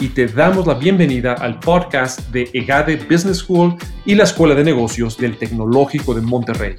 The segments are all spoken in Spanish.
y te damos la bienvenida al podcast de EGADE Business School y la Escuela de Negocios del Tecnológico de Monterrey.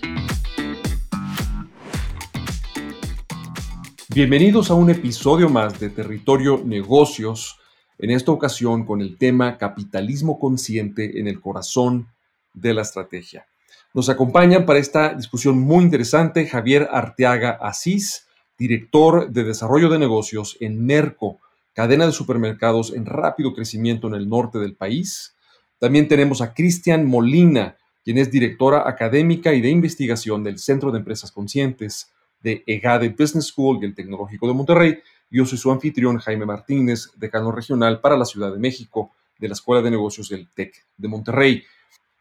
Bienvenidos a un episodio más de Territorio Negocios, en esta ocasión con el tema Capitalismo Consciente en el corazón de la estrategia. Nos acompañan para esta discusión muy interesante Javier Arteaga Asís, director de Desarrollo de Negocios en Merco, cadena de supermercados en rápido crecimiento en el norte del país. También tenemos a Cristian Molina, quien es directora académica y de investigación del Centro de Empresas Conscientes de EGADE Business School y el Tecnológico de Monterrey. Yo soy su anfitrión, Jaime Martínez, decano regional para la Ciudad de México de la Escuela de Negocios del TEC de Monterrey.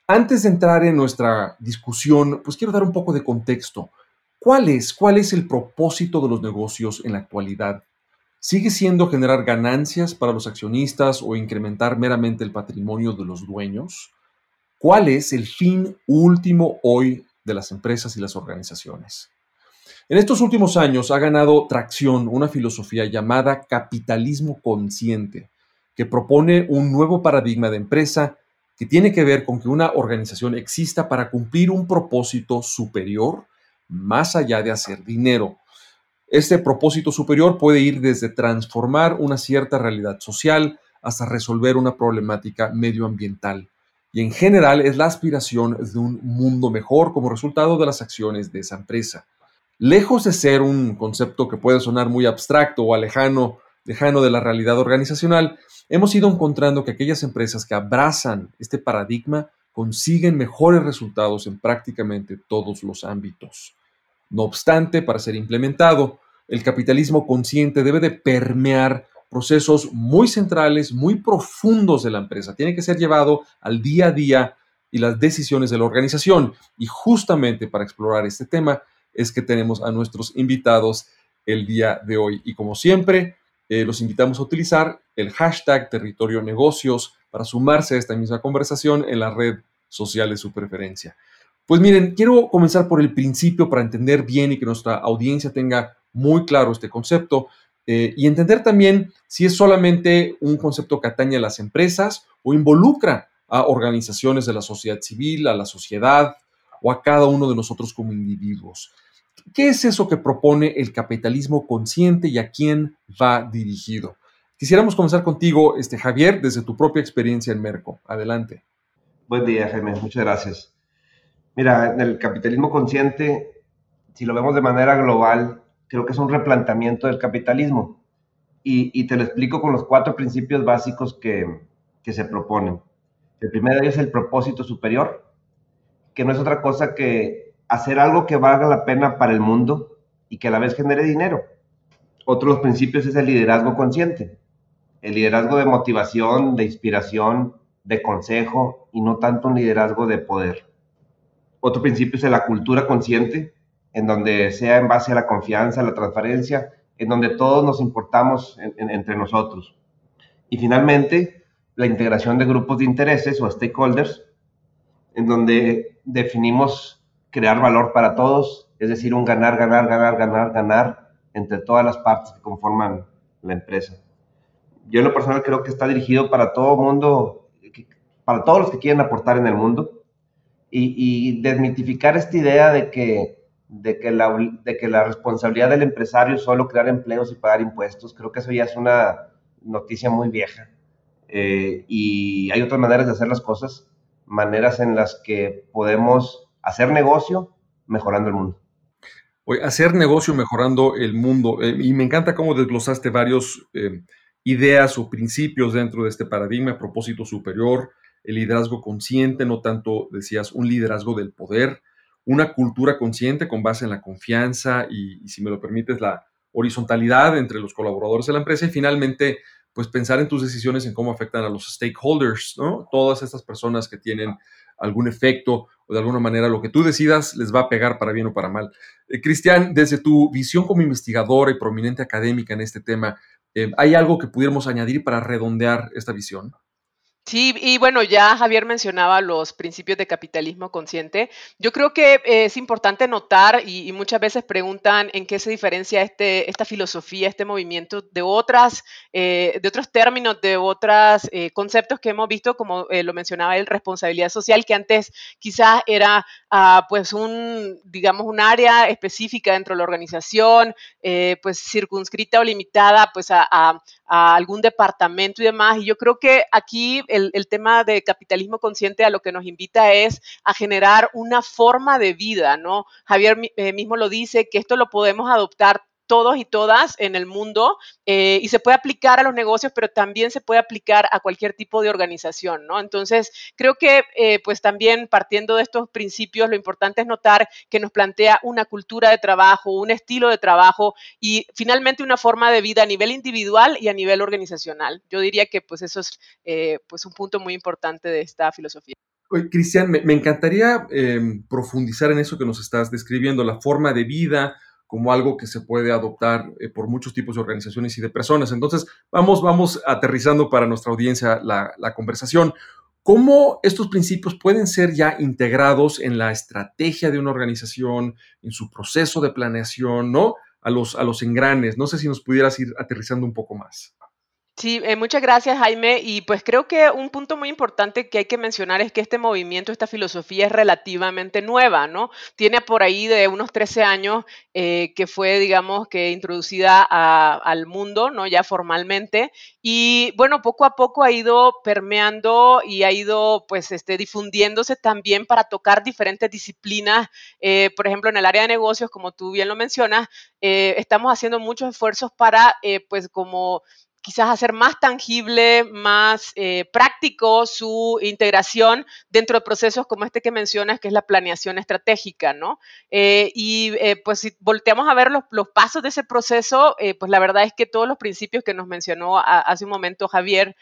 Antes de entrar en nuestra discusión, pues quiero dar un poco de contexto. ¿Cuál es, cuál es el propósito de los negocios en la actualidad? Sigue siendo generar ganancias para los accionistas o incrementar meramente el patrimonio de los dueños? ¿Cuál es el fin último hoy de las empresas y las organizaciones? En estos últimos años ha ganado tracción una filosofía llamada capitalismo consciente, que propone un nuevo paradigma de empresa que tiene que ver con que una organización exista para cumplir un propósito superior más allá de hacer dinero este propósito superior puede ir desde transformar una cierta realidad social hasta resolver una problemática medioambiental. Y en general es la aspiración de un mundo mejor como resultado de las acciones de esa empresa. Lejos de ser un concepto que puede sonar muy abstracto o lejano, lejano de la realidad organizacional, hemos ido encontrando que aquellas empresas que abrazan este paradigma consiguen mejores resultados en prácticamente todos los ámbitos. No obstante, para ser implementado, el capitalismo consciente debe de permear procesos muy centrales, muy profundos de la empresa. Tiene que ser llevado al día a día y las decisiones de la organización. Y justamente para explorar este tema es que tenemos a nuestros invitados el día de hoy. Y como siempre, eh, los invitamos a utilizar el hashtag territorio negocios para sumarse a esta misma conversación en la red social de su preferencia. Pues miren, quiero comenzar por el principio para entender bien y que nuestra audiencia tenga muy claro este concepto eh, y entender también si es solamente un concepto que atañe a las empresas o involucra a organizaciones de la sociedad civil, a la sociedad o a cada uno de nosotros como individuos. ¿Qué es eso que propone el capitalismo consciente y a quién va dirigido? Quisiéramos comenzar contigo, este, Javier, desde tu propia experiencia en Merco. Adelante. Buen día, Jaime. Muchas gracias. Mira, el capitalismo consciente, si lo vemos de manera global, creo que es un replanteamiento del capitalismo. Y, te lo explico con los cuatro principios básicos que, que se proponen. El primero es el propósito superior, que no es otra cosa que hacer algo que valga la pena para el mundo y que a la vez genere dinero. Otro de los principios es el liderazgo consciente, el liderazgo de motivación, de inspiración, de consejo y no tanto un liderazgo de poder. Otro principio es la cultura consciente, en donde sea en base a la confianza, la transparencia, en donde todos nos importamos entre nosotros. Y finalmente, la integración de grupos de intereses o stakeholders, en donde definimos crear valor para todos, es decir, un ganar, ganar, ganar, ganar, ganar entre todas las partes que conforman la empresa. Yo en lo personal creo que está dirigido para todo mundo, para todos los que quieren aportar en el mundo, y, desmitificar esta idea de que, de, que la, de que la responsabilidad del empresario es solo crear empleos y pagar impuestos. Creo que eso ya es una noticia muy vieja. Eh, y hay otras maneras de hacer las cosas, maneras en las que podemos hacer negocio mejorando el mundo. Oye, hacer negocio mejorando el mundo. Eh, y me encanta cómo desglosaste varios eh, ideas o principios dentro de este paradigma, propósito superior, el liderazgo consciente, no tanto, decías, un liderazgo del poder, una cultura consciente con base en la confianza y, si me lo permites, la horizontalidad entre los colaboradores de la empresa y finalmente, pues pensar en tus decisiones en cómo afectan a los stakeholders, ¿no? Todas estas personas que tienen algún efecto o de alguna manera lo que tú decidas les va a pegar para bien o para mal. Eh, Cristian, desde tu visión como investigadora y prominente académica en este tema, eh, ¿hay algo que pudiéramos añadir para redondear esta visión? Sí, y bueno, ya Javier mencionaba los principios de capitalismo consciente. Yo creo que eh, es importante notar, y, muchas veces preguntan en qué se diferencia este, esta filosofía, este movimiento de otras, eh, de otros términos, de otros eh, conceptos que hemos visto, como lo mencionaba el responsabilidad social, que antes quizás era ah, pues un, digamos, un área específica dentro de la organización, pues circunscrita o limitada pues a, a, algún departamento y demás. Y yo creo que aquí el, tema de capitalismo consciente a lo que nos invita es a generar una forma de vida, ¿no? Javier eh, mismo lo dice, que esto lo podemos adoptar todos y todas en el mundo eh, y se puede aplicar a los negocios, pero también se puede aplicar a cualquier tipo de organización, ¿no? Entonces, creo que eh, pues también partiendo de estos principios, lo importante es notar que nos plantea una cultura de trabajo, un estilo de trabajo y finalmente una forma de vida a nivel individual y a nivel organizacional. Yo diría que pues eso es eh, pues un punto muy importante de esta filosofía. Cristian, me, encantaría em, profundizar en eso que nos estás describiendo, la forma de vida, como algo que se puede adoptar eh, por muchos tipos de organizaciones y de personas. Entonces, vamos, vamos aterrizando para nuestra audiencia la, conversación. ¿Cómo estos principios pueden ser ya integrados en la estrategia de una organización, en su proceso de planeación, ¿no? A los, a los engranes. No sé si nos pudieras ir aterrizando un poco más. Sí, eh, muchas gracias Jaime. Y pues creo que un punto muy importante que hay que mencionar es que este movimiento, esta filosofía es relativamente nueva, ¿no? Tiene por ahí de unos 13 años eh, que fue, digamos, que introducida al mundo, ¿no? Ya formalmente. Y bueno, poco a poco ha ido permeando y ha ido, pues, este, difundiéndose también para tocar diferentes disciplinas. Eh, por ejemplo, en el área de negocios, como tú bien lo mencionas, estamos haciendo muchos esfuerzos para, pues, como quizás hacer más tangible, más eh, práctico su integración dentro de procesos como este que mencionas, que es la planeación estratégica, ¿no? Eh, y eh, pues si volteamos a ver los, pasos de ese proceso, pues la verdad es que todos los principios que nos mencionó hace un momento Javier,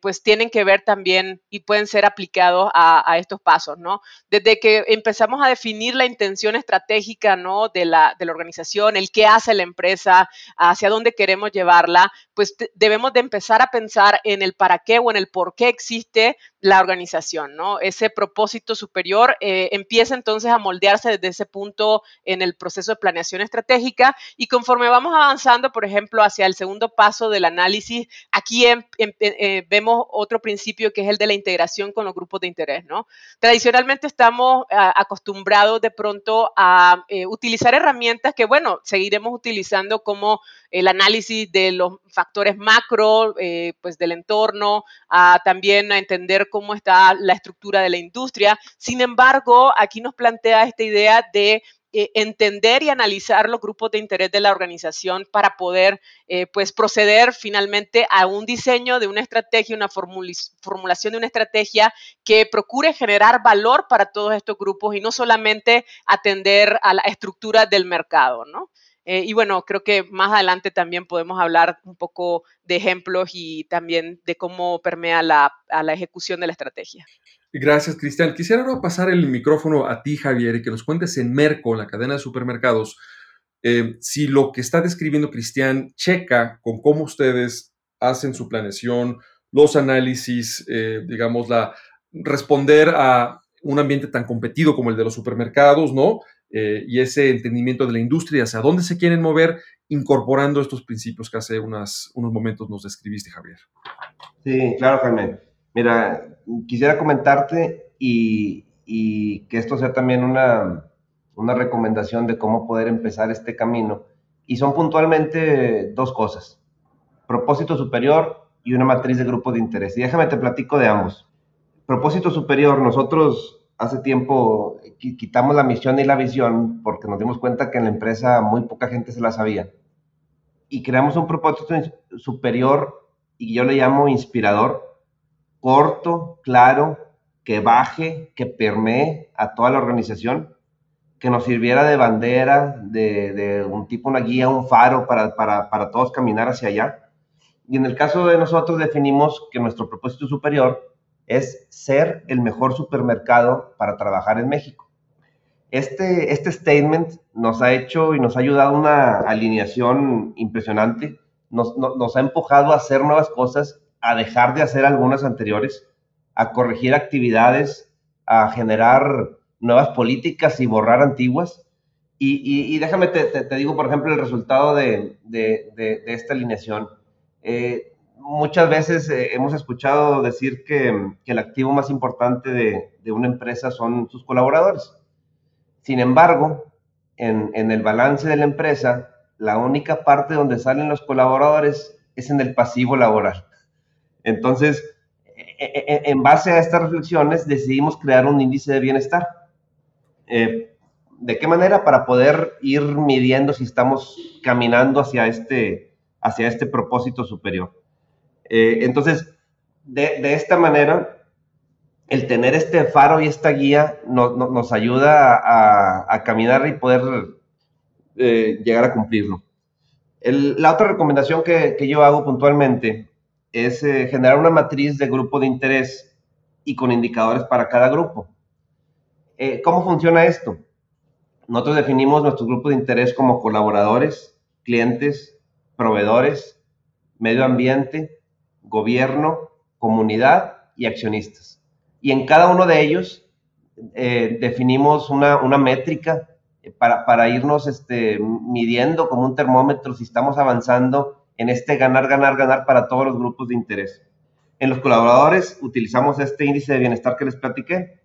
pues tienen que ver también y pueden ser aplicados a, estos pasos, ¿no? Desde que empezamos a definir la intención estratégica, ¿no? De la, de la organización, el qué hace la empresa, hacia dónde queremos llevarla, pues debemos de empezar a pensar en el para qué o en el por qué existe la organización, ¿no? Ese propósito superior eh, empieza entonces a moldearse desde ese punto en el proceso de planeación estratégica y conforme vamos avanzando, por ejemplo, hacia el segundo paso del análisis, aquí em, em, eh, vemos otro principio que es el de la integración con los grupos de interés, ¿no? Tradicionalmente estamos acostumbrados de pronto a eh, utilizar herramientas que, bueno, seguiremos utilizando como el análisis de los factores macro, pues del entorno, a también a entender cómo está la estructura de la industria. Sin embargo, aquí nos plantea esta idea de eh, entender y analizar los grupos de interés de la organización para poder eh, pues proceder finalmente a un diseño de una estrategia, una formulación de una estrategia que procure generar valor para todos estos grupos y no solamente atender a la estructura del mercado, ¿no? Eh, y bueno, creo que más adelante también podemos hablar un poco de ejemplos y también de cómo permea la, a la ejecución de la estrategia. Gracias, Cristian. Quisiera ahora pasar el micrófono a ti, Javier, y que nos cuentes en Merco, la cadena de supermercados, eh, si lo que está describiendo Cristian checa con cómo ustedes hacen su planeación, los análisis, eh, digamos, la responder a un ambiente tan competido como el de los supermercados, ¿no? Eh, y ese entendimiento de la industria, hacia dónde se quieren mover, incorporando estos principios que hace unos momentos nos describiste, Javier. Sí, claro, Jaime. Mira, quisiera comentarte y, que esto sea también una, una recomendación de cómo poder empezar este camino. Y son puntualmente dos cosas, propósito superior y una matriz de grupo de interés. Y déjame te platico de ambos. Propósito superior, nosotros hace tiempo quitamos la misión y la visión porque nos dimos cuenta que en la empresa muy poca gente se la sabía. Y creamos un propósito superior y yo le llamo inspirador, corto, claro, que baje, que permee a toda la organización, que nos sirviera de bandera, de, un tipo, una guía, un faro para, para, para todos caminar hacia allá. Y en el caso de nosotros definimos que nuestro propósito superior es ser el mejor supermercado para trabajar en México. Este, este statement nos ha hecho y nos ha ayudado una alineación impresionante, nos, ha empujado a hacer nuevas cosas, a dejar de hacer algunas anteriores, a corregir actividades, a generar nuevas políticas y borrar antiguas. Y, déjame, te, digo, por ejemplo, el resultado de, esta alineación. Eh, muchas veces eh, hemos escuchado decir que, el activo más importante de, una empresa son sus colaboradores. Sin embargo, en, el balance de la empresa, la única parte donde salen los colaboradores es en el pasivo laboral. Entonces, e, e, e, en base a estas reflexiones, decidimos crear un índice de bienestar eh, ¿De qué manera? Para poder ir midiendo si estamos caminando hacia este, hacia este propósito superior. Eh, entonces, de, esta manera, el tener este faro y esta guía nos ayuda a, caminar y poder eh, llegar a cumplirlo. la otra recomendación que, que, yo hago puntualmente es generar una matriz de grupo de interés y con indicadores para cada grupo. Eh, ¿Cómo funciona esto? Nosotros definimos nuestro grupo de interés como colaboradores, clientes, proveedores, medio ambiente, gobierno, comunidad y accionistas. Y en cada uno de ellos eh, definimos una, métrica eh, para, irnos este, midiendo como un termómetro si estamos avanzando en este ganar, ganar, ganar para todos los grupos de interés. En los colaboradores utilizamos este índice de bienestar que les platiqué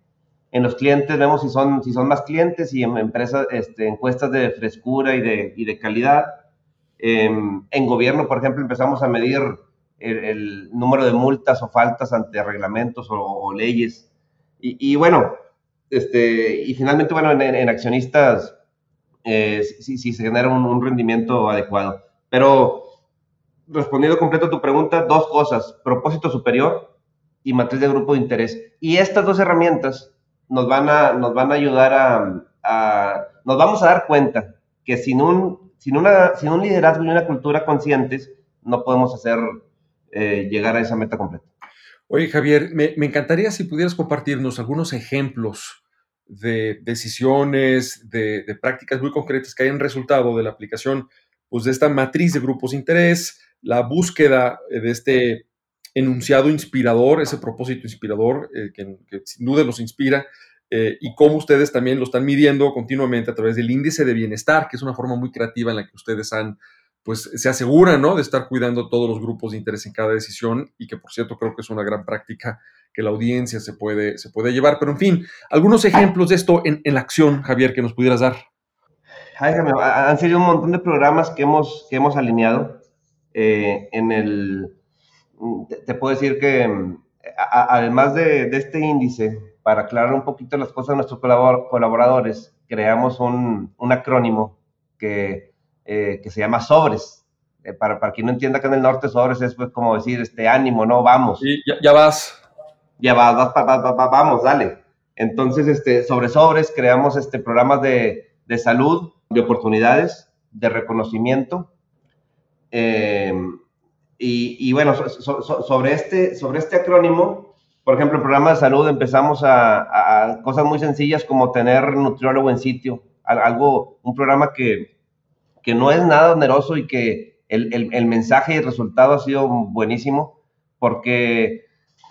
en los clientes vemos si son, si son más clientes y en empresas, este, encuestas de frescura y de, y de calidad. Em, en gobierno, por ejemplo, empezamos a medir el, número de multas o faltas ante reglamentos o, leyes. Y, y, bueno, este, y finalmente, bueno, en, accionistas eh, si, se genera un, un, rendimiento adecuado. Pero respondiendo completo a tu pregunta, dos cosas, propósito superior y matriz de grupo de interés. Y estas dos herramientas nos van a, nos van a ayudar a, nos vamos a dar cuenta que sin un, sin una, sin un liderazgo y una cultura conscientes, no podemos hacer eh, llegar a esa meta completa. Oye, Javier, me, encantaría si pudieras compartirnos algunos ejemplos de decisiones, de, prácticas muy concretas que hayan resultado de la aplicación pues, de esta matriz de grupos de interés, la búsqueda de este enunciado inspirador, ese propósito inspirador eh, que, sin duda los inspira, eh, y cómo ustedes también lo están midiendo continuamente a través del índice de bienestar, que es una forma muy creativa en la que ustedes han, pues se aseguran, ¿no? De estar cuidando todos los grupos de interés en cada decisión y que por cierto creo que es una gran práctica que la audiencia se puede, se puede llevar. Pero en fin, algunos ejemplos de esto en, la acción, Javier, que nos pudieras dar. han sido un montón de programas que hemos, que hemos alineado eh, en el te, puedo decir que además de, este índice, para aclarar un poquito las cosas a nuestros colaboradores, creamos un, acrónimo que, eh, que, se llama SOBRES. Eh, para, para quien no entienda que en el norte SOBRES es pues, como decir, este ánimo, ¿no? Vamos. Sí, ya, vas. Ya vas, vamos, dale. Entonces, este, sobre SOBRES creamos este, programas de, de salud, de oportunidades, de reconocimiento. Eh, y, bueno, sobre, este, sobre este acrónimo, por ejemplo, el programa de salud empezamos a, cosas muy sencillas como tener nutriólogo en sitio, algo, un programa que, que no es nada oneroso y que el, el, mensaje y el resultado ha sido buenísimo, porque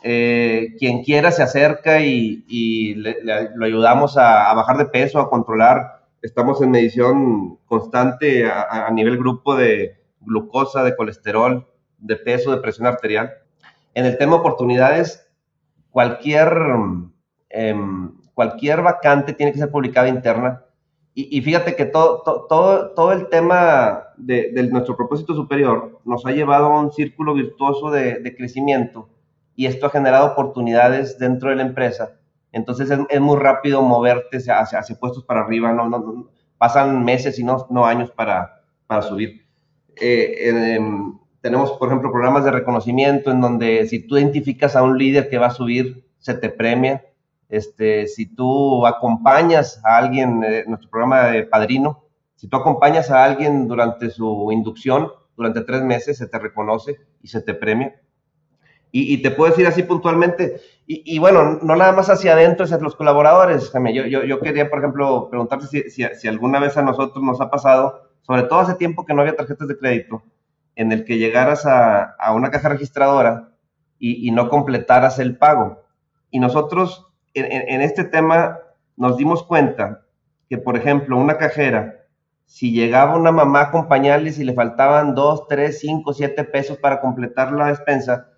eh, quien quiera se acerca y, y lo ayudamos a, bajar de peso, a controlar. Estamos en medición constante a, a nivel grupo de glucosa, de colesterol, de peso, de presión arterial. En el tema oportunidades, cualquier, em, cualquier vacante tiene que ser publicada interna. Y, fíjate que todo, todo, todo el tema de, nuestro propósito superior nos ha llevado a un círculo virtuoso de, crecimiento y esto ha generado oportunidades dentro de la empresa. Entonces es, muy rápido moverte hacia, hacia, puestos para arriba, no, no, pasan meses y no, no años para, para subir. Eh, em, tenemos, por ejemplo, programas de reconocimiento en donde si tú identificas a un líder que va a subir, se te premia. Este, si tú acompañas a alguien, eh, nuestro programa de padrino, si tú acompañas a alguien durante su inducción, durante tres meses, se te reconoce y se te premia. Y, te puedo decir así puntualmente, y, bueno, no nada más hacia adentro, hacia los colaboradores. Yo, yo, yo quería, por ejemplo, preguntarte si, si, si, alguna vez a nosotros nos ha pasado, sobre todo hace tiempo que no había tarjetas de crédito, en el que llegaras a, a una caja registradora y, no completaras el pago. Y nosotros en, este tema nos dimos cuenta que, por ejemplo, una cajera, si llegaba una mamá con pañales y le faltaban 2, 3, 5, 7 pesos para completar la despensa,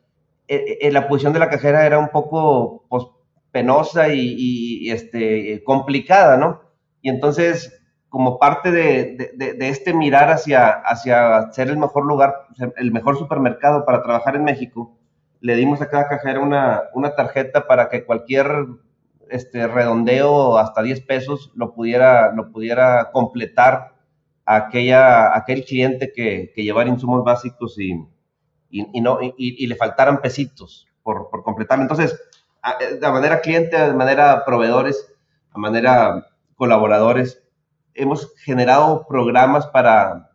eh, eh, la posición de la cajera era un poco pues, penosa y, este, complicada, ¿no? Y entonces, como parte de, este mirar hacia, hacia ser el mejor lugar, el mejor supermercado para trabajar en México, le dimos a cada cajera una, una tarjeta para que cualquier este, redondeo hasta 10 pesos lo pudiera, lo pudiera completar aquella, aquel cliente que, que llevara insumos básicos y, y, no, y, le faltaran pesitos por, por completarlo. Entonces, de manera cliente, de manera proveedores, de manera colaboradores, hemos generado programas para,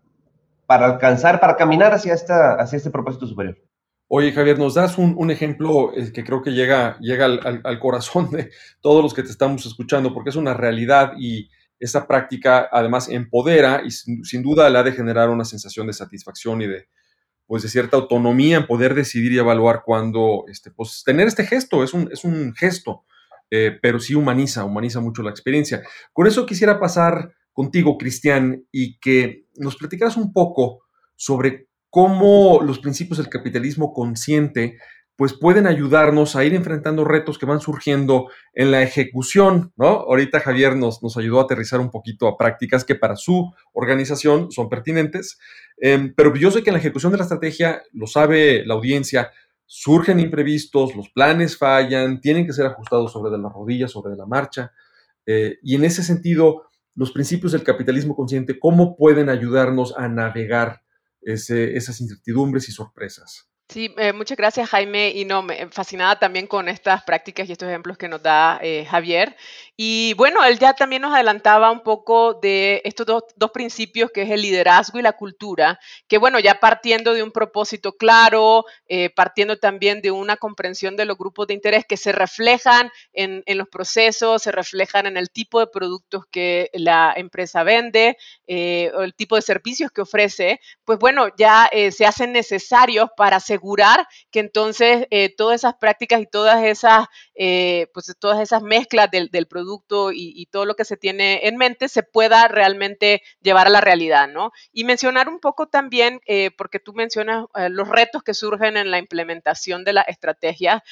para alcanzar, para caminar hacia, esta, hacia este propósito superior. Oye, Javier, nos das un, un ejemplo eh, que creo que llega, llega al, corazón de todos los que te estamos escuchando, porque es una realidad y esa práctica además empodera y sin, duda le ha de generar una sensación de satisfacción y de, pues de cierta autonomía en poder decidir y evaluar cuándo, este, pues tener este gesto, es un, es un gesto, eh, pero sí humaniza, humaniza mucho la experiencia. Con eso quisiera pasar contigo, Cristian, y que nos platicaras un poco sobre cómo los principios del capitalismo consciente pues pueden ayudarnos a ir enfrentando retos que van surgiendo en la ejecución, ¿no? Ahorita Javier nos, nos ayudó a aterrizar un poquito a prácticas que para su organización son pertinentes, em, pero yo sé que en la ejecución de la estrategia, lo sabe la audiencia, surgen imprevistos, los planes fallan, tienen que ser ajustados sobre de las rodillas, sobre de la marcha, eh, y en ese sentido, los principios del capitalismo consciente, ¿cómo pueden ayudarnos a navegar esas incertidumbres y sorpresas? Sí, eh, muchas gracias Jaime y no, me fascinada también con estas prácticas y estos ejemplos que nos da eh, Javier. Y bueno, él ya también nos adelantaba un poco de estos dos, principios que es el liderazgo y la cultura, que bueno, ya partiendo de un propósito claro, eh, partiendo también de una comprensión de los grupos de interés que se reflejan en, en los procesos, se reflejan en el tipo de productos que la empresa vende o el tipo de servicios que ofrece, pues bueno, ya se hacen necesarios para asegurar que entonces eh, todas esas prácticas y todas esas, eh, pues todas esas mezclas del, producto y, todo lo que se tiene en mente se pueda realmente llevar a la realidad, ¿no? Y mencionar un poco también, eh, porque tú mencionas los retos que surgen en la implementación de la estrategia,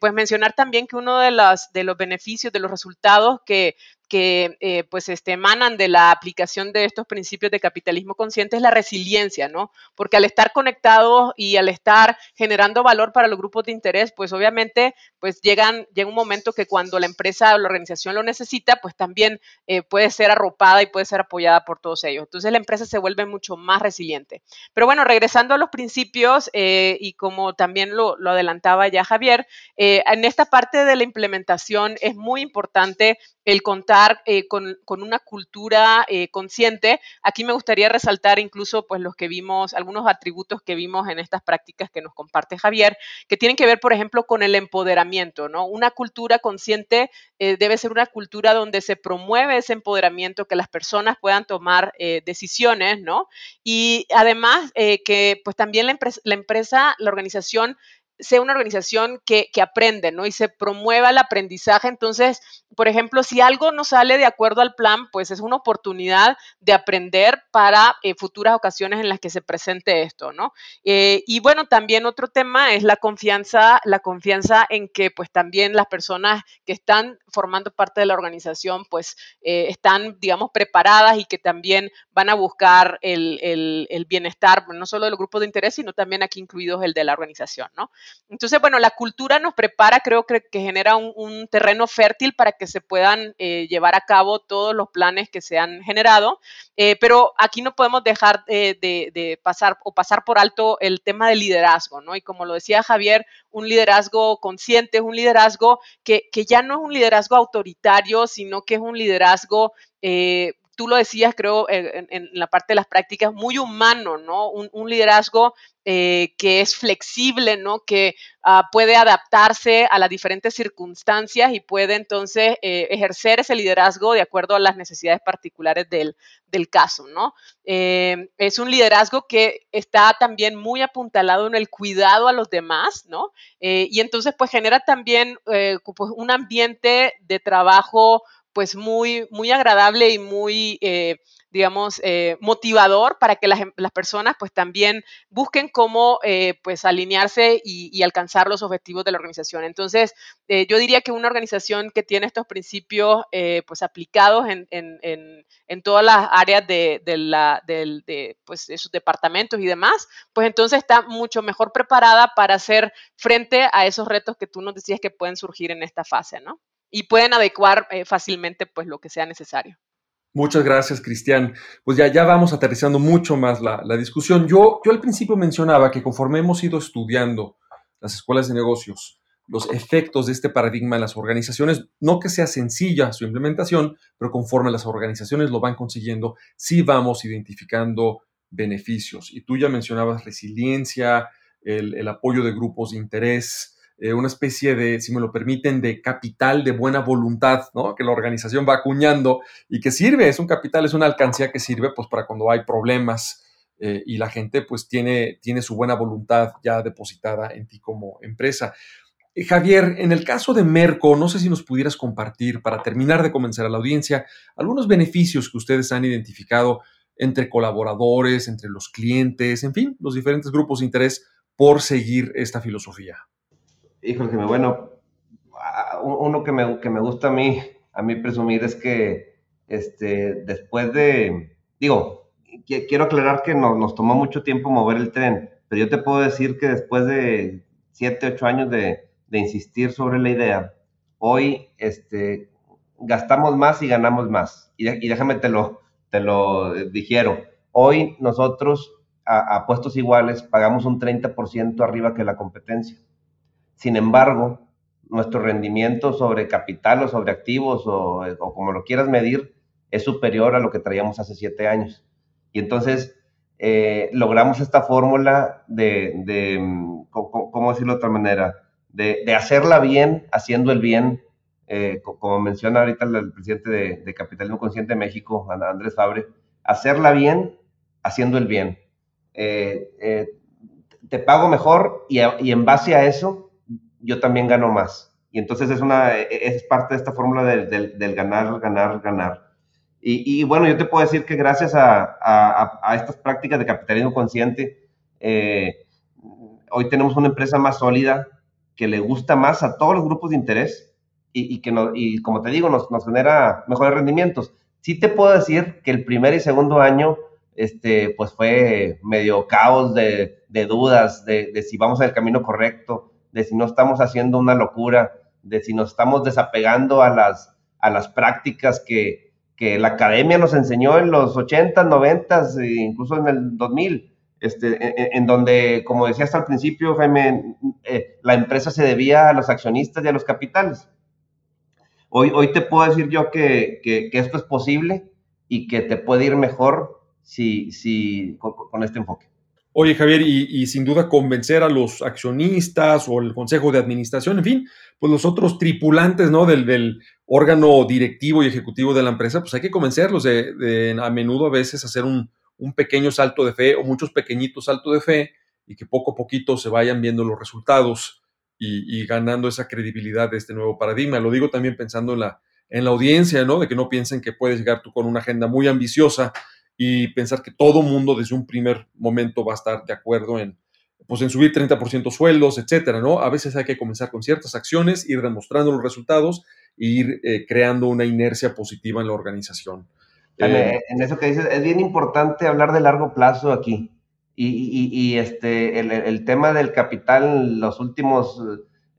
pues mencionar también que uno de, de los beneficios, de los resultados que que eh, pues este, emanan de la aplicación de estos principios de capitalismo consciente es la resiliencia, ¿no? Porque al estar conectados y al estar generando valor para los grupos de interés, pues obviamente pues llegan, llega un momento que cuando la empresa o la organización lo necesita, pues también eh, puede ser arropada y puede ser apoyada por todos ellos. Entonces la empresa se vuelve mucho más resiliente. Pero bueno, regresando a los principios eh, y como también lo, lo, adelantaba ya Javier, en esta parte de la implementación es muy importante el contar eh, con, una cultura eh, consciente. Aquí me gustaría resaltar incluso pues los que vimos, algunos atributos que vimos en estas prácticas que nos comparte Javier, que tienen que ver, por ejemplo, con el empoderamiento, ¿no? Una cultura consciente eh, debe ser una cultura donde se promueve ese empoderamiento, que las personas puedan tomar decisiones, ¿no? Y además que pues también la, empresa, la organización sea una organización que, aprende, ¿no? Y se promueva el aprendizaje. Entonces, por ejemplo, si algo no sale de acuerdo al plan, pues es una oportunidad de aprender para eh, futuras ocasiones en las que se presente esto, ¿no? Eh, y bueno, también otro tema es la confianza, la confianza en que pues también las personas que están formando parte de la organización, pues eh, están, digamos, preparadas y que también van a buscar el, el bienestar, no solo de los grupos de interés, sino también aquí incluidos el de la organización, ¿no? Entonces, bueno, la cultura nos prepara, creo que, genera un, terreno fértil para que se puedan eh, llevar a cabo todos los planes que se han generado, eh, pero aquí no podemos dejar de, pasar o pasar por alto el tema del liderazgo, ¿no? Y como lo decía Javier, un liderazgo consciente, es un liderazgo que, ya no es un liderazgo autoritario, sino que es un liderazgo eh, tú lo decías, creo, en, la parte de las prácticas, muy humano, ¿no? Un, liderazgo que es flexible, ¿no? Que ah, puede adaptarse a las diferentes circunstancias y puede entonces ejercer ese liderazgo de acuerdo a las necesidades particulares del, caso, ¿no? es un liderazgo que está también muy apuntalado en el cuidado a los demás, ¿no? y entonces, pues genera también pues, un ambiente de trabajo pues muy, muy agradable y muy, eh, digamos, eh, motivador para que las, personas pues también busquen cómo eh, pues alinearse y, alcanzar los objetivos de la organización. Entonces, yo diría que una organización que tiene estos principios pues aplicados en, en, todas las áreas de, la, de, pues, de sus departamentos y demás, pues entonces está mucho mejor preparada para hacer frente a esos retos que tú nos decías que pueden surgir en esta fase, ¿no? Y pueden adecuar eh, fácilmente pues lo que sea necesario. Muchas gracias, Cristian. Pues ya, ya vamos aterrizando mucho más la, discusión. Yo, yo al principio mencionaba que conforme hemos ido estudiando las escuelas de negocios, los efectos de este paradigma en las organizaciones, no que sea sencilla su implementación, pero conforme las organizaciones lo van consiguiendo, sí vamos identificando beneficios. Y tú ya mencionabas resiliencia, el, el apoyo de grupos de interés, eh, una especie de, si me lo permiten, de capital de buena voluntad, ¿no? Que la organización va acuñando y que sirve, es un capital, es una alcancía que sirve pues para cuando hay problemas eh, y la gente pues tiene, tiene su buena voluntad ya depositada en ti como empresa. Eh, Javier, en el caso de Merco, no sé si nos pudieras compartir, para terminar de convencer a la audiencia, algunos beneficios que ustedes han identificado entre colaboradores, entre los clientes, en fin, los diferentes grupos de interés por seguir esta filosofía. Híjole, bueno, uno que me, que me gusta a mí, a mí presumir es que este, después de, digo, quiero aclarar que nos, nos tomó mucho tiempo mover el tren, pero yo te puedo decir que después de siete, ocho años de, insistir sobre la idea, hoy este, gastamos más y ganamos más. Y, y déjame te lo, te lo digiero. Hoy nosotros a, a puestos iguales pagamos un 30% arriba que la competencia. Sin embargo, nuestro rendimiento sobre capital o sobre activos o, como lo quieras medir es superior a lo que traíamos hace siete años. Y entonces eh, logramos esta fórmula de, mm, ¿cómo decirlo de otra manera? De, hacerla bien, haciendo el bien, eh, como menciona ahorita el, presidente de, Capitalismo Consciente de México, Andrés Fabre, hacerla bien, haciendo el bien. Eh, te pago mejor y en base a eso yo también gano más. Y entonces es, una, es parte de esta fórmula del, del, ganar, ganar, ganar. Y, y, bueno, yo te puedo decir que gracias a, a, a estas prácticas de capitalismo consciente, eh, hoy tenemos una empresa más sólida que le gusta más a todos los grupos de interés y, y que no, y como te digo, nos, nos, genera mejores rendimientos. Sí te puedo decir que el primer y segundo año, este, pues fue medio caos de, de dudas, de, de si vamos al camino correcto, de si no estamos haciendo una locura, de si nos estamos desapegando a las, a las prácticas que, que la academia nos enseñó en los 80, 90, e incluso en el 2000, este, en, donde, como decías al principio, Jaime, eh, la empresa se debía a los accionistas y a los capitales. Hoy, hoy te puedo decir yo que, que, esto es posible y que te puede ir mejor si, si, con este enfoque. Oye, Javier, y, sin duda convencer a los accionistas o el consejo de administración, en fin, pues los otros tripulantes, ¿no? Del, órgano directivo y ejecutivo de la empresa, pues hay que convencerlos de, a menudo a veces hacer un, pequeño salto de fe o muchos pequeñitos saltos de fe y que poco a poquito se vayan viendo los resultados y, ganando esa credibilidad de este nuevo paradigma. Lo digo también pensando en la, en la audiencia, ¿no? De que no piensen que puedes llegar tú con una agenda muy ambiciosa y pensar que todo mundo desde un primer momento va a estar de acuerdo en, pues en subir 30% sueldos, etcétera, ¿no? A veces hay que comenzar con ciertas acciones, ir demostrando los resultados e ir eh, creando una inercia positiva en la organización. Eh, en eso que dices, es bien importante hablar de largo plazo aquí. Y, y, este, el, el, tema del capital en los últimos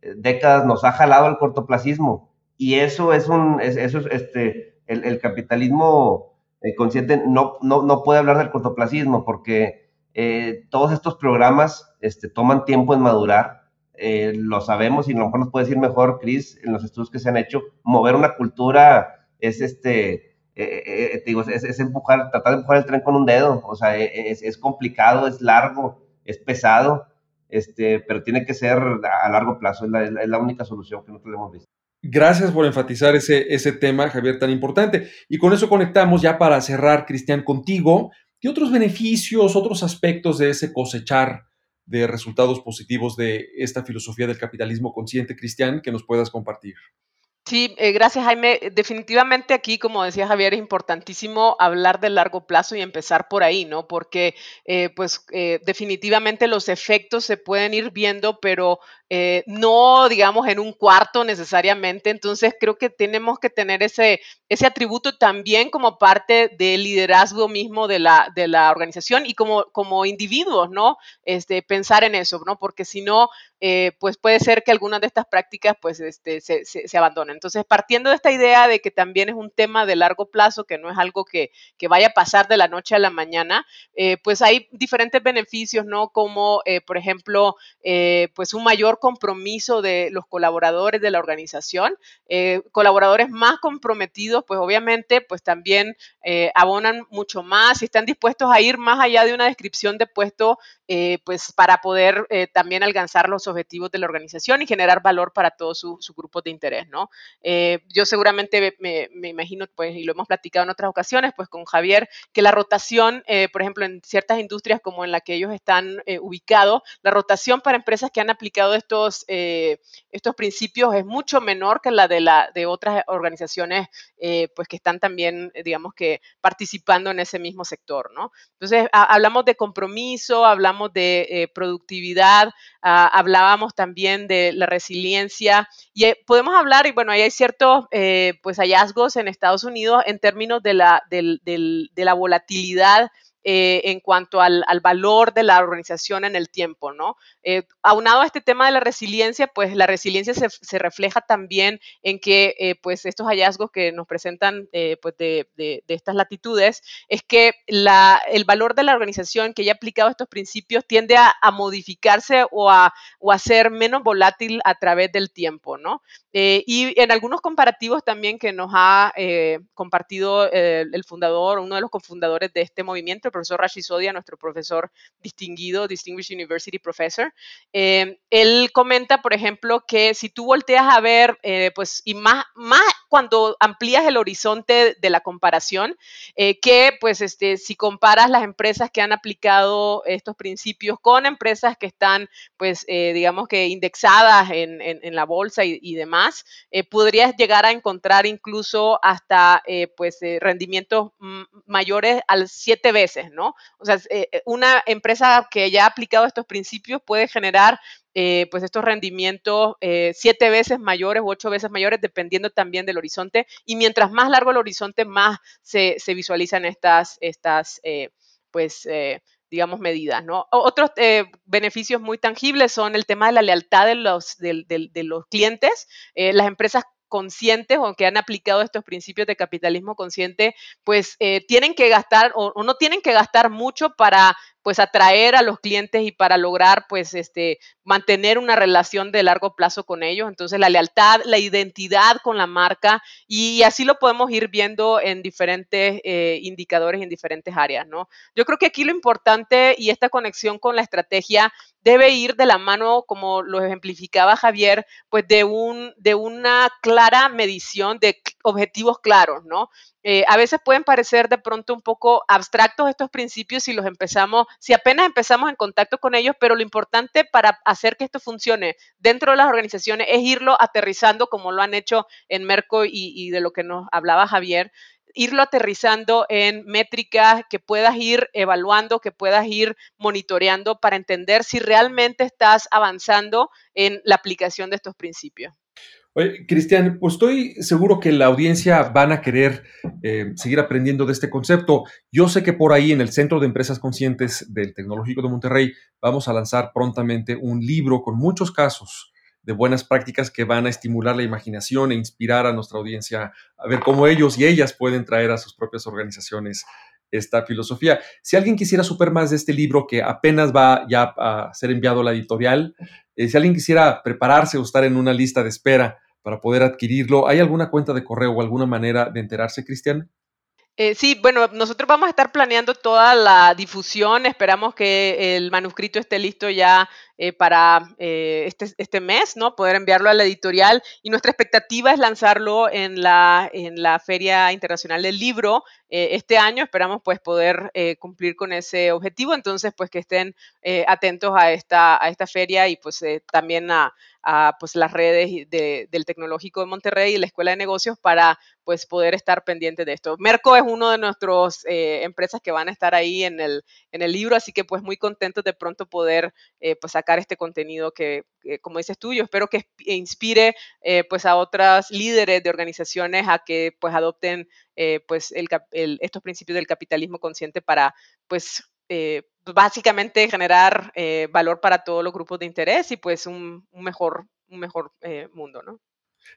eh, décadas nos ha jalado al cortoplacismo. Y eso es un, eso es, este, el, el capitalismo eh, consciente no, no, no, puede hablar del cortoplacismo porque eh, todos estos programas este, toman tiempo en madurar. Eh, lo sabemos y a lo mejor nos puede decir mejor, Chris, en los estudios que se han hecho, mover una cultura es, este, eh, digo, es, empujar, tratar de empujar el tren con un dedo, o sea, es, es complicado, es largo, es pesado, este, pero tiene que ser a largo plazo, es la, es la única solución que nosotros hemos visto. Gracias por enfatizar ese, ese tema, Javier, tan importante. Y con eso conectamos ya para cerrar, Cristian, contigo. ¿Qué otros beneficios, otros aspectos de ese cosechar de resultados positivos de esta filosofía del capitalismo consciente, Cristian, que nos puedas compartir? Sí, eh, gracias Jaime. Definitivamente aquí, como decía Javier, es importantísimo hablar del largo plazo y empezar por ahí, ¿no? Porque eh, pues eh, definitivamente los efectos se pueden ir viendo, pero eh, no, digamos, en un cuarto necesariamente. Entonces, creo que tenemos que tener ese, ese atributo también como parte del liderazgo mismo de la, de la organización y como, como individuos, ¿no? Este, pensar en eso, ¿no? Porque si no, eh, pues puede ser que algunas de estas prácticas pues este, se, se, abandonen. Entonces, partiendo de esta idea de que también es un tema de largo plazo, que no es algo que, que vaya a pasar de la noche a la mañana, eh, pues hay diferentes beneficios, ¿no? Como, por ejemplo, pues un mayor compromiso de los colaboradores de la organización. Eh, colaboradores más comprometidos, pues obviamente, pues también eh, abonan mucho más y están dispuestos a ir más allá de una descripción de puesto, eh, pues para poder también alcanzar los objetivos de la organización y generar valor para todos sus su grupos de interés, ¿no? yo seguramente me, imagino, pues, y lo hemos platicado en otras ocasiones, pues con Javier, que la rotación, por ejemplo, en ciertas industrias como en la que ellos están ubicados, la rotación para empresas que han aplicado esto estos, eh, estos principios es mucho menor que la de, la, de otras organizaciones eh, pues que están también, eh, digamos que, participando en ese mismo sector, ¿no? Entonces, hablamos de compromiso, hablamos de productividad, ah, hablábamos también de la resiliencia y podemos hablar, y bueno, ahí hay ciertos pues hallazgos en Estados Unidos en términos de la, de la volatilidad eh, en cuanto al, valor de la organización en el tiempo, ¿no? Eh, aunado a este tema de la resiliencia, pues la resiliencia se, refleja también en que, eh, pues estos hallazgos que nos presentan, pues de, estas latitudes, es que el valor de la organización que ya ha aplicado estos principios tiende a, modificarse o a, o a, ser menos volátil a través del tiempo, ¿no? y en algunos comparativos también que nos ha compartido el fundador, uno de los cofundadores de este movimiento, el profesor Rashid Sodia, nuestro profesor distinguido, Distinguished University Professor, eh, él comenta, por ejemplo, que si tú volteas a ver, eh, pues, y más, más cuando amplías el horizonte de la comparación, eh, que, pues, este, si comparas las empresas que han aplicado estos principios con empresas que están, pues, digamos que indexadas en, la bolsa y, demás, podrías llegar a encontrar incluso hasta, pues, rendimientos mayores al siete veces O sea, eh, eh, una empresa que ya ha aplicado estos principios puede generar eh, pues estos rendimientos siete veces mayores u ocho veces mayores, dependiendo también del horizonte. Y mientras más largo el horizonte, más se, visualizan estas, estas pues, digamos, medidas. Otros beneficios muy tangibles son el tema de la lealtad de los, de los clientes. las empresas conscientes o que han aplicado estos principios de capitalismo consciente, pues eh, tienen que gastar o, no tienen que gastar mucho para pues atraer a los clientes y para lograr pues este mantener una relación de largo plazo con ellos. Entonces la lealtad, la identidad con la marca y así lo podemos ir viendo en diferentes eh, indicadores en diferentes áreas, ¿no? Yo creo que aquí lo importante y esta conexión con la estrategia debe ir de la mano, como lo ejemplificaba Javier, pues de, un, de una clara medición de objetivos claros, ¿no? Eh, a veces pueden parecer de pronto un poco abstractos estos principios si los empezamos, si apenas empezamos en contacto con ellos, pero lo importante para hacer que esto funcione dentro de las organizaciones es irlo aterrizando como lo han hecho en Merco y, de lo que nos hablaba Javier, irlo aterrizando en métricas que puedas ir evaluando, que puedas ir monitoreando para entender si realmente estás avanzando en la aplicación de estos principios. Oye, Cristian, pues estoy seguro que la audiencia van a querer eh, seguir aprendiendo de este concepto. Yo sé que por ahí en el Centro de Empresas Conscientes del Tecnológico de Monterrey vamos a lanzar prontamente un libro con muchos casos de buenas prácticas que van a estimular la imaginación e inspirar a nuestra audiencia a ver cómo ellos y ellas pueden traer a sus propias organizaciones esta filosofía. Si alguien quisiera super más de este libro que apenas va ya a ser enviado a la editorial, eh, si alguien quisiera prepararse o estar en una lista de espera para poder adquirirlo, ¿hay alguna cuenta de correo o alguna manera de enterarse, Cristian? Eh, sí, bueno, nosotros vamos a estar planeando toda la difusión. Esperamos que el manuscrito esté listo ya eh, para eh, este, este, mes, ¿no? Poder enviarlo a la editorial. Y nuestra expectativa es lanzarlo en la, en la Feria Internacional del Libro este año. Esperamos pues poder cumplir con ese objetivo. Entonces, pues que estén atentos a esta, a esta feria y pues también a, a pues, las redes del Tecnológico de Monterrey y la Escuela de Negocios para pues poder estar pendiente de esto. Merco es uno de nuestros eh, empresas que van a estar ahí en el, en el libro, así que pues muy contentos de pronto poder eh, pues sacar este contenido que, como dices tú, yo espero que inspire eh, pues a otras líderes de organizaciones a que pues adopten pues el, estos principios del capitalismo consciente para pues básicamente generar valor para todos los grupos de interés y pues un, mejor, un mejor mundo, ¿no?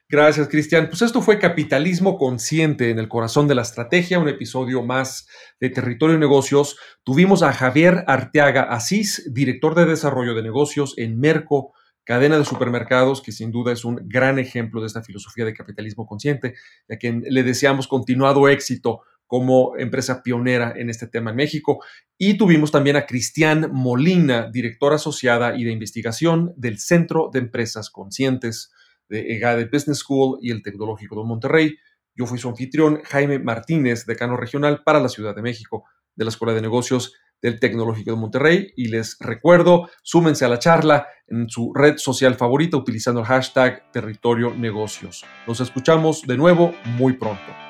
Gracias, Cristian. Pues esto fue Capitalismo Consciente en el corazón de la estrategia, un episodio más de Territorio y Negocios. Tuvimos a Javier Arteaga Asís, director de desarrollo de negocios en Merco, cadena de supermercados, que sin duda es un gran ejemplo de esta filosofía de capitalismo consciente, a quien le deseamos continuado éxito como empresa pionera en este tema en México. Y tuvimos también a Cristian Molina, directora asociada y de investigación del Centro de Empresas Conscientes de EGADE Business School y el Tecnológico de Monterrey. Yo fui su anfitrión, Jaime Martínez, decano regional para la Ciudad de México de la Escuela de Negocios del Tecnológico de Monterrey. Y les recuerdo, súmense a la charla en su red social favorita utilizando el hashtag Territorio Negocios. Nos escuchamos de nuevo muy pronto.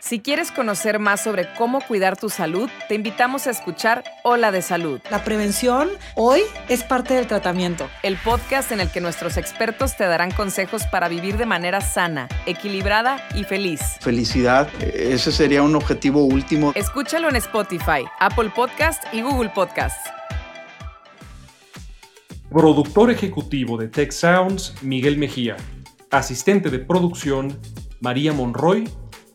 Si quieres conocer más sobre cómo cuidar tu salud, te invitamos a escuchar Hola de Salud. La prevención hoy es parte del tratamiento. El podcast en el que nuestros expertos te darán consejos para vivir de manera sana, equilibrada y feliz. Felicidad, ese sería un objetivo último. Escúchalo en Spotify, Apple Podcast y Google Podcast. Productor ejecutivo de Tech Sounds, Miguel Mejía. Asistente de producción, María Monroy